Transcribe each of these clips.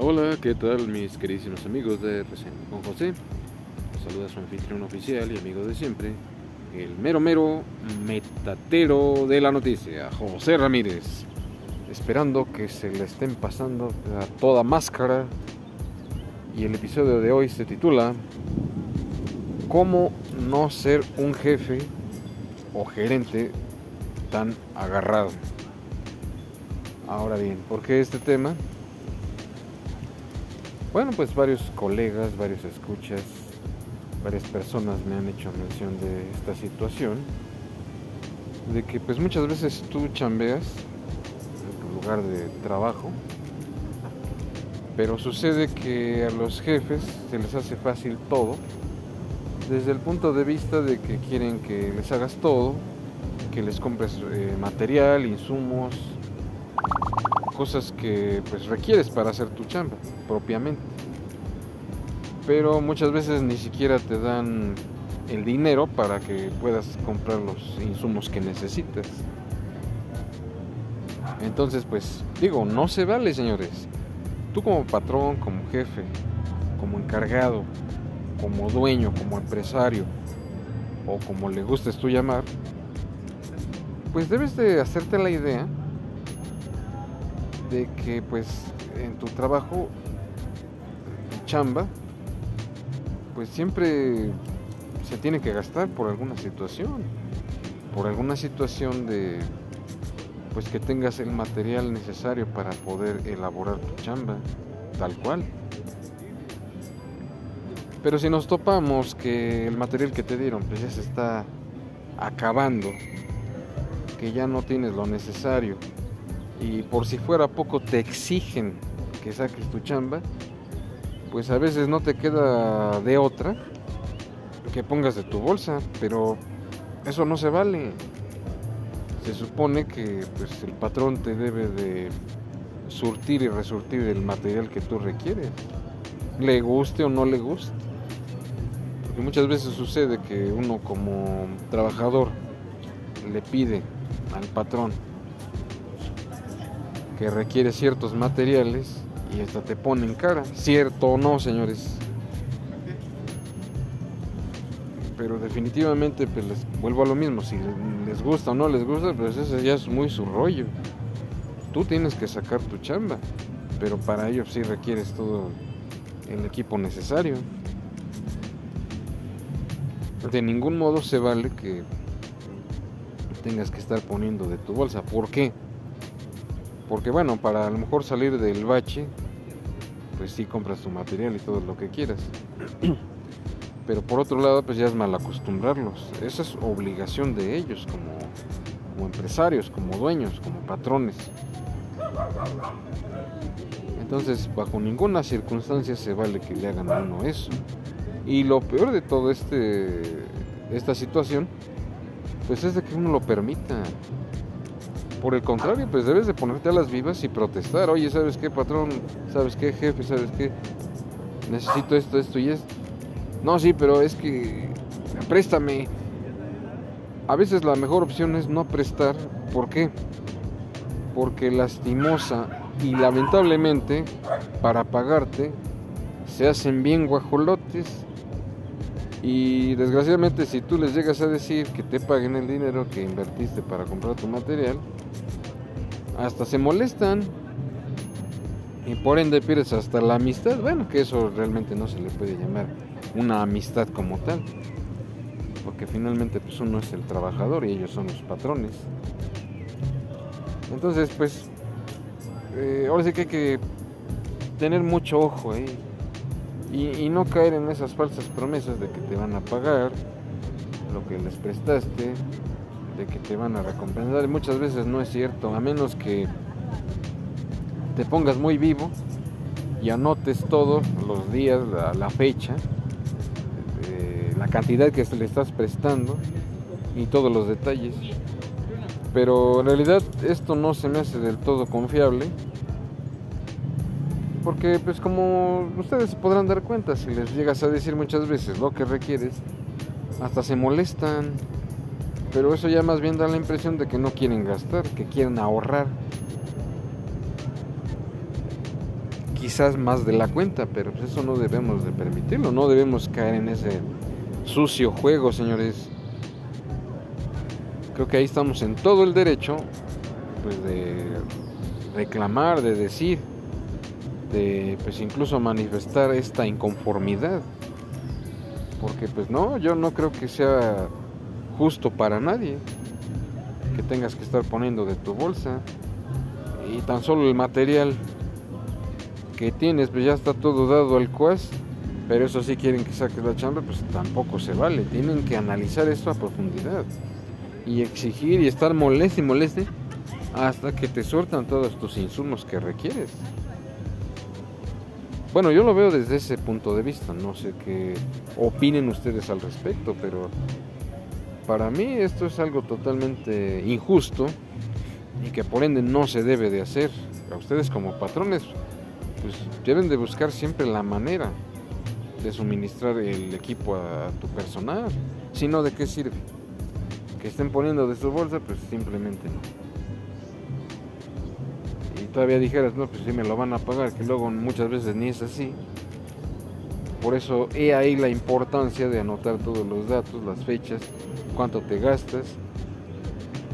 Hola, hola, ¿qué tal mis queridísimos amigos de con José? Los saluda su anfitrión oficial y amigo de siempre, el mero mero metatero de la noticia, José Ramírez. Esperando que se le estén pasando a toda máscara. Y el episodio de hoy se titula ¿Cómo no ser un jefe o gerente tan agarrado? Ahora bien, ¿por qué este tema? Bueno, pues varios colegas, varios escuchas, varias personas me han hecho mención de esta situación, de que pues muchas veces tú chambeas en tu lugar de trabajo, pero sucede que a los jefes se les hace fácil todo, desde el punto de vista de que quieren que les hagas todo, que les compres eh, material, insumos, cosas que pues requieres para hacer tu chamba propiamente. Pero muchas veces ni siquiera te dan el dinero para que puedas comprar los insumos que necesitas. Entonces, pues digo, no se vale, señores. Tú como patrón, como jefe, como encargado, como dueño, como empresario, o como le gustes tú llamar, pues debes de hacerte la idea de que pues en tu trabajo, chamba, pues siempre se tiene que gastar por alguna situación, por alguna situación de pues que tengas el material necesario para poder elaborar tu chamba, tal cual. Pero si nos topamos que el material que te dieron pues ya se está acabando, que ya no tienes lo necesario, y por si fuera poco te exigen que saques tu chamba, pues a veces no te queda de otra que pongas de tu bolsa, pero eso no se vale. Se supone que pues, el patrón te debe de surtir y resurtir el material que tú requieres, le guste o no le guste. Porque muchas veces sucede que uno como trabajador le pide al patrón que requiere ciertos materiales y hasta te ponen cara. Cierto o no, señores. Pero definitivamente pues les vuelvo a lo mismo, si les gusta o no les gusta, pues ese ya es muy su rollo. Tú tienes que sacar tu chamba, pero para ello sí requieres todo el equipo necesario. De ningún modo se vale que tengas que estar poniendo de tu bolsa. ¿Por qué? Porque bueno, para a lo mejor salir del bache, pues sí compras tu material y todo lo que quieras. Pero por otro lado, pues ya es mal acostumbrarlos. Esa es obligación de ellos como, como empresarios, como dueños, como patrones. Entonces, bajo ninguna circunstancia se vale que le hagan a uno eso. Y lo peor de todo este esta situación, pues es de que uno lo permita. Por el contrario, pues debes de ponerte a las vivas y protestar. Oye, ¿sabes qué, patrón? ¿Sabes qué, jefe? ¿Sabes qué? Necesito esto, esto y esto. No, sí, pero es que préstame. A veces la mejor opción es no prestar. ¿Por qué? Porque lastimosa y lamentablemente para pagarte se hacen bien guajolotes y desgraciadamente si tú les llegas a decir que te paguen el dinero que invertiste para comprar tu material, hasta se molestan y por ende pierdes hasta la amistad. Bueno, que eso realmente no se le puede llamar una amistad como tal, porque finalmente pues uno es el trabajador y ellos son los patrones. Entonces pues eh, ahora sí que hay que tener mucho ojo ahí. Y, no caer en esas falsas promesas de que te van a pagar lo que les prestaste, de que te van a recompensar. muchas veces no es cierto, a menos que te pongas muy vivo y anotes todos los días, la, fecha, eh, la cantidad que le estás prestando y todos los detalles. Pero en realidad esto no se me hace del todo confiable porque pues como ustedes se podrán dar cuenta, si les llegas a decir muchas veces lo que requieres, hasta se molestan. Pero eso ya más bien da la impresión de que no quieren gastar, que quieren ahorrar. quizás más de la cuenta, pero pues eso no debemos de permitirlo, no debemos caer en ese sucio juego, señores. Creo que ahí estamos en todo el derecho pues de reclamar, de decir, de pues incluso manifestar esta inconformidad. Porque pues no, yo no creo que sea justo para nadie que tengas que estar poniendo de tu bolsa. Y tan solo el material que tienes pues ya está todo dado al cuas pero eso sí quieren que saques la chamba pues tampoco se vale. Tienen que analizar esto a profundidad y exigir y estar moleste y moleste hasta que te sueltan todos tus insumos que requieres bueno, yo lo veo desde ese punto de vista, no sé qué opinen ustedes al respecto, pero para mí esto es algo totalmente injusto y que por ende no se debe de hacer. A ustedes como patrones, pues deben de buscar siempre la manera de suministrar el equipo a, tu personal. Si no, ¿de qué sirve? Que estén poniendo de su bolsa, pues simplemente no todavía dijeras, no, pues sí me lo van a pagar, que luego muchas veces ni es así. Por eso he ahí la importancia de anotar todos los datos, las fechas, cuánto te gastas.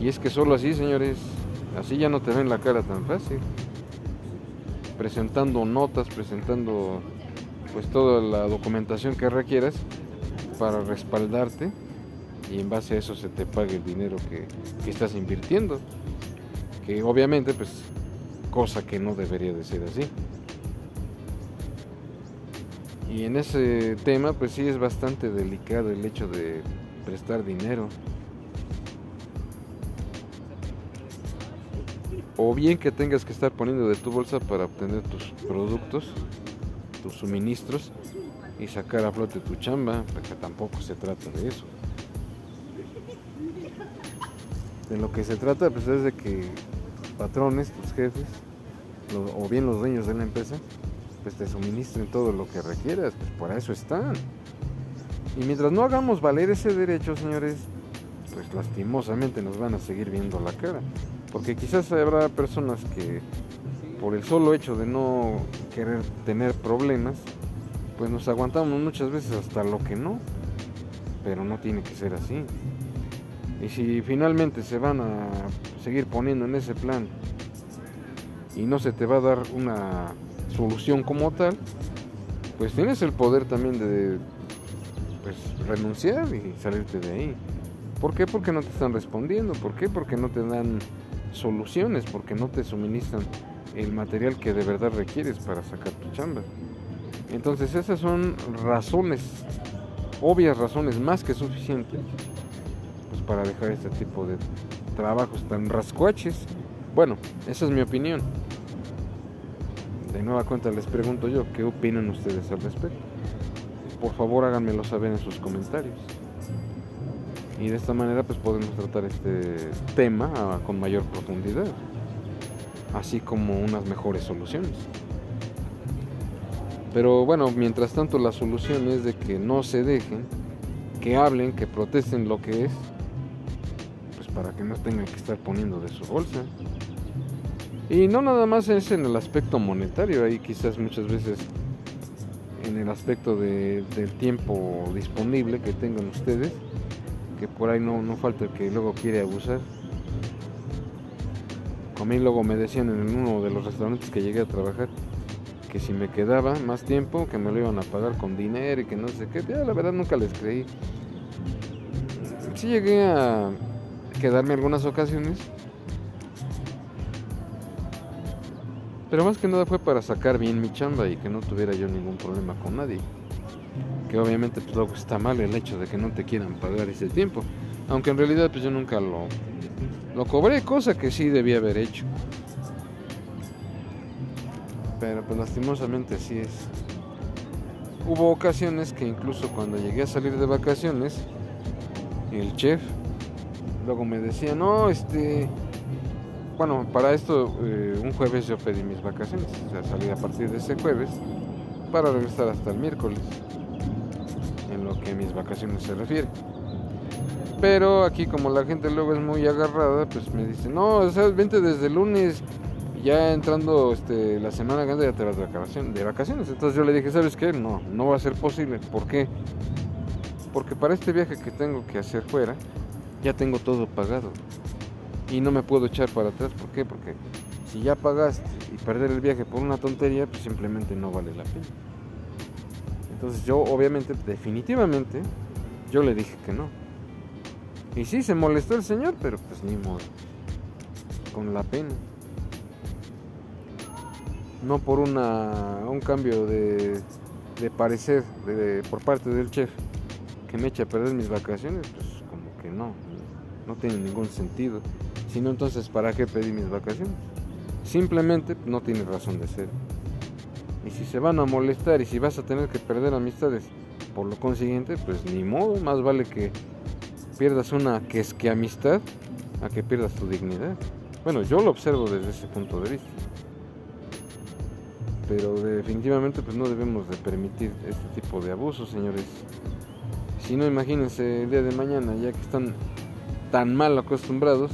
Y es que solo así, señores, así ya no te ven la cara tan fácil. Presentando notas, presentando pues toda la documentación que requieras para respaldarte y en base a eso se te pague el dinero que, que estás invirtiendo. Que obviamente pues cosa que no debería de ser así. Y en ese tema, pues sí es bastante delicado el hecho de prestar dinero. O bien que tengas que estar poniendo de tu bolsa para obtener tus productos, tus suministros y sacar a flote tu chamba, porque tampoco se trata de eso. De lo que se trata pues es de que patrones, tus jefes, o bien los dueños de la empresa, pues te suministren todo lo que requieras, pues por eso están. Y mientras no hagamos valer ese derecho, señores, pues lastimosamente nos van a seguir viendo la cara. Porque quizás habrá personas que por el solo hecho de no querer tener problemas, pues nos aguantamos muchas veces hasta lo que no. Pero no tiene que ser así. Y si finalmente se van a seguir poniendo en ese plan y no se te va a dar una solución como tal, pues tienes el poder también de pues, renunciar y salirte de ahí. ¿Por qué? Porque no te están respondiendo. ¿Por qué? Porque no te dan soluciones, porque no te suministran el material que de verdad requieres para sacar tu chamba. Entonces esas son razones, obvias razones más que suficientes pues, para dejar este tipo de trabajos tan rascuaches. Bueno, esa es mi opinión. De nueva cuenta les pregunto yo, ¿qué opinan ustedes al respecto? Por favor háganmelo saber en sus comentarios. Y de esta manera pues podemos tratar este tema ah, con mayor profundidad, así como unas mejores soluciones. Pero bueno, mientras tanto la solución es de que no se dejen, que hablen, que protesten lo que es, para que no tengan que estar poniendo de su bolsa. Y no nada más es en el aspecto monetario, ahí quizás muchas veces en el aspecto de, del tiempo disponible que tengan ustedes, que por ahí no, no falta el que luego quiere abusar. A mí luego me decían en uno de los restaurantes que llegué a trabajar que si me quedaba más tiempo que me lo iban a pagar con dinero y que no sé qué, ya la verdad nunca les creí. Sí llegué a quedarme algunas ocasiones Pero más que nada fue para sacar bien mi chamba y que no tuviera yo ningún problema con nadie. Que obviamente pues luego está mal el hecho de que no te quieran pagar ese tiempo. Aunque en realidad pues yo nunca lo, lo cobré, cosa que sí debía haber hecho. Pero pues lastimosamente así es. Hubo ocasiones que incluso cuando llegué a salir de vacaciones, el chef luego me decía, no, este, bueno, para esto eh, un jueves yo pedí mis vacaciones, o sea, salí a partir de ese jueves para regresar hasta el miércoles, en lo que mis vacaciones se refiere. Pero aquí como la gente luego es muy agarrada, pues me dice, no, o sea, vente desde lunes ya entrando este, la semana grande ya te vas de vacaciones, de vacaciones. Entonces yo le dije, ¿sabes qué? No, no va a ser posible. ¿Por qué? Porque para este viaje que tengo que hacer fuera, ya tengo todo pagado. Y no me puedo echar para atrás. ¿Por qué? Porque si ya pagaste y perder el viaje por una tontería, pues simplemente no vale la pena. Entonces yo obviamente, definitivamente, yo le dije que no. Y sí, se molestó el señor, pero pues ni modo. Con la pena. No por una, un cambio de, de parecer de, por parte del chef que me eche a perder mis vacaciones, pues como que no, no tiene ningún sentido. Si no, entonces, ¿para qué pedí mis vacaciones? Simplemente no tiene razón de ser. Y si se van a molestar y si vas a tener que perder amistades, por lo consiguiente, pues ni modo, más vale que pierdas una que es que amistad a que pierdas tu dignidad. Bueno, yo lo observo desde ese punto de vista. Pero definitivamente pues no debemos de permitir este tipo de abusos, señores. Si no, imagínense el día de mañana, ya que están tan mal acostumbrados,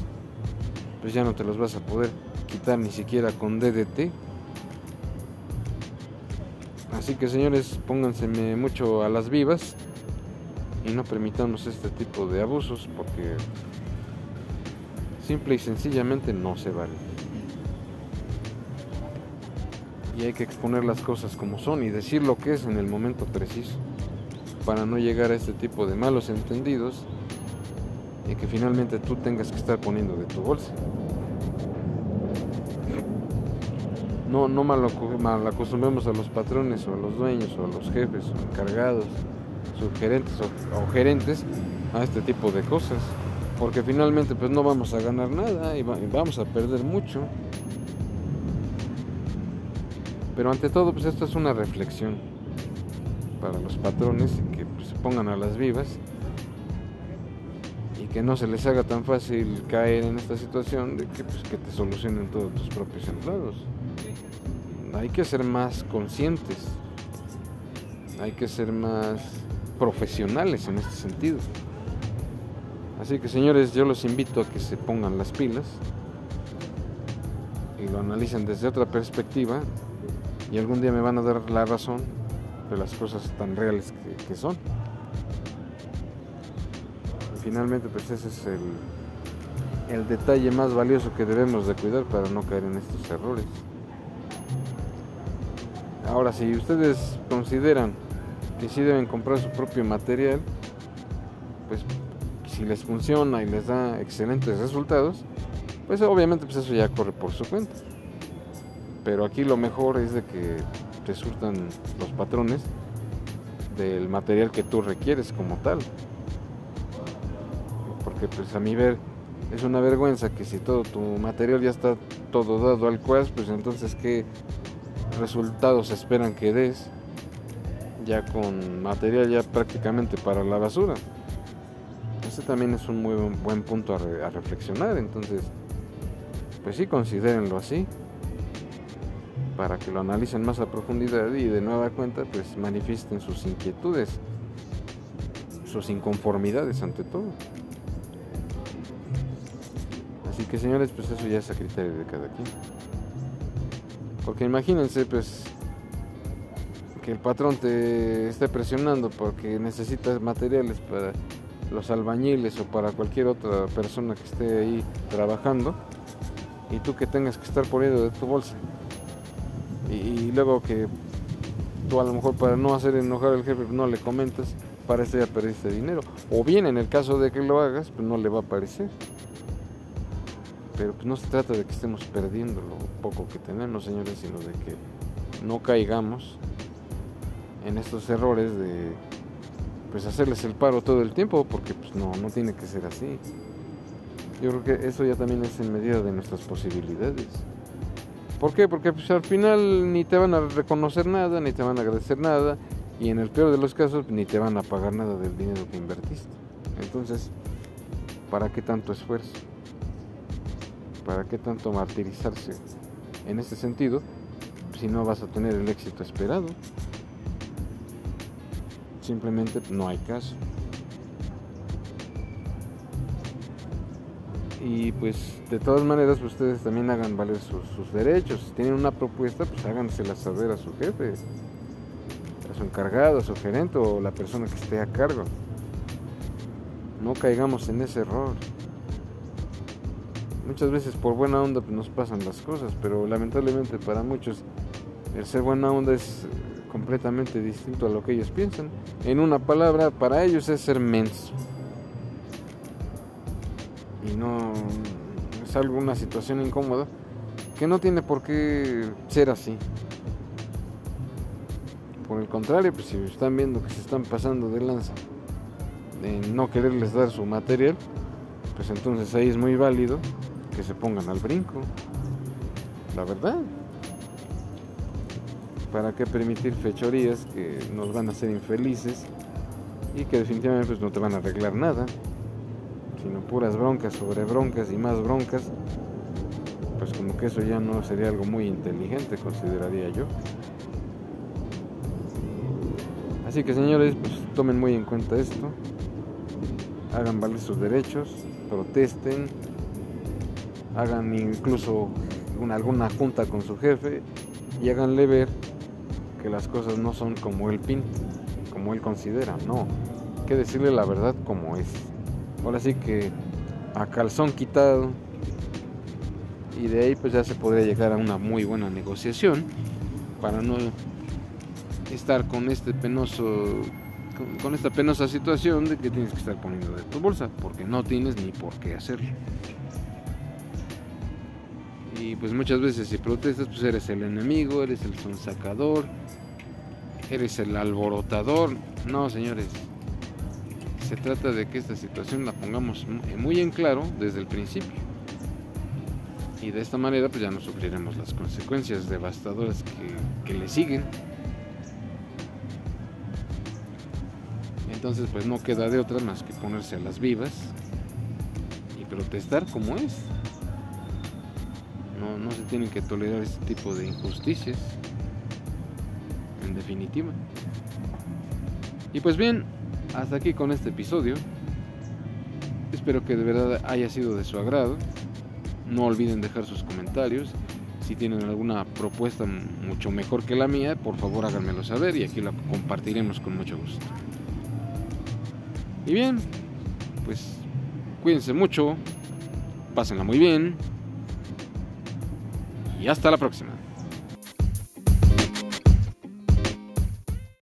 pues ya no te los vas a poder quitar ni siquiera con DDT. Así que señores, pónganse mucho a las vivas y no permitamos este tipo de abusos porque simple y sencillamente no se vale. Y hay que exponer las cosas como son y decir lo que es en el momento preciso para no llegar a este tipo de malos entendidos y que finalmente tú tengas que estar poniendo de tu bolsa. No, no mal, acostumbremos a los patrones o a los dueños o a los jefes o encargados, subgerentes o, o gerentes a este tipo de cosas. Porque finalmente pues no vamos a ganar nada y, vamos a perder mucho. Pero ante todo pues esto es una reflexión para los patrones que pues, se pongan a las vivas que no se les haga tan fácil caer en esta situación de que, pues, que te solucionen todos tus propios empleados. Hay que ser más conscientes, hay que ser más profesionales en este sentido. Así que señores, yo los invito a que se pongan las pilas y lo analicen desde otra perspectiva y algún día me van a dar la razón de las cosas tan reales que, que son finalmente pues ese es el, el detalle más valioso que debemos de cuidar para no caer en estos errores. Ahora, si ustedes consideran que sí deben comprar su propio material, pues si les funciona y les da excelentes resultados, pues obviamente pues eso ya corre por su cuenta. Pero aquí lo mejor es de que te surtan los patrones del material que tú requieres como tal porque pues a mi ver es una vergüenza que si todo tu material ya está todo dado al cuas, pues entonces qué resultados esperan que des ya con material ya prácticamente para la basura. Ese también es un muy buen punto a, a reflexionar, entonces pues sí considérenlo así para que lo analicen más a profundidad y de nueva cuenta pues manifiesten sus inquietudes, sus inconformidades ante todo. Así que señores, pues eso ya es a criterio de cada quien. Porque imagínense, pues, que el patrón te esté presionando porque necesitas materiales para los albañiles o para cualquier otra persona que esté ahí trabajando y tú que tengas que estar poniendo de tu bolsa. Y, luego que tú a lo mejor para no hacer enojar al jefe no le comentas, para eso ya perdiste dinero. O bien en el caso de que lo hagas, pues no le va a parecer pero pues no se trata de que estemos perdiendo lo poco que tenemos, señores, sino de que no caigamos en estos errores de pues hacerles el paro todo el tiempo, porque pues no, no tiene que ser así. Yo creo que eso ya también es en medida de nuestras posibilidades. ¿Por qué? Porque pues al final ni te van a reconocer nada, ni te van a agradecer nada, y en el peor de los casos ni te van a pagar nada del dinero que invertiste. Entonces, ¿para qué tanto esfuerzo? ¿Para qué tanto martirizarse en ese sentido si no vas a tener el éxito esperado? Simplemente no hay caso. y pues de todas maneras ustedes también hagan valer sus, sus, derechos. Si tienen una propuesta, pues hágansela saber a su jefe, a su encargado, a su gerente o la persona que esté a cargo. No caigamos en ese error. Muchas veces por buena onda nos pasan las cosas, pero lamentablemente para muchos el ser buena onda es completamente distinto a lo que ellos piensan. En una palabra, para ellos es ser menso. Y no es alguna situación incómoda que no tiene por qué ser así. Por el contrario, pues si están viendo que se están pasando de lanza de no quererles dar su material, pues entonces ahí es muy válido que se pongan al brinco. La verdad. ¿Para qué permitir fechorías que nos van a hacer infelices y que definitivamente pues, no te van a arreglar nada? Sino puras broncas sobre broncas y más broncas. Pues como que eso ya no sería algo muy inteligente, consideraría yo. Así que señores, pues tomen muy en cuenta esto. Hagan valer sus derechos, protesten, hagan incluso una, alguna junta con su jefe y háganle ver que las cosas no son como él pinta, como él considera, no, hay que decirle la verdad como es. Ahora sí que a calzón quitado y de ahí pues ya se podría llegar a una muy buena negociación para no estar con este penoso con, esta penosa situación de que tienes que estar poniendo de tu bolsa porque no tienes ni por qué hacerlo y pues muchas veces si protestas pues eres el enemigo eres el sonsacador eres el alborotador. No, señores. Se trata de que esta situación la pongamos muy en claro desde el principio. Y de esta manera pues ya no sufriremos las consecuencias devastadoras que, que le siguen. Entonces pues no queda de otra más que ponerse a las vivas y protestar como es. Tienen que tolerar este tipo de injusticias definitiva. Y pues bien, hasta aquí con este episodio. Espero que de verdad haya sido de su agrado. No olviden dejar sus comentarios. Si tienen alguna propuesta mucho mejor que la mía, por favor háganmelo saber y aquí la compartiremos con mucho gusto. Y bien, pues cuídense mucho, pásenla muy bien y hasta la próxima.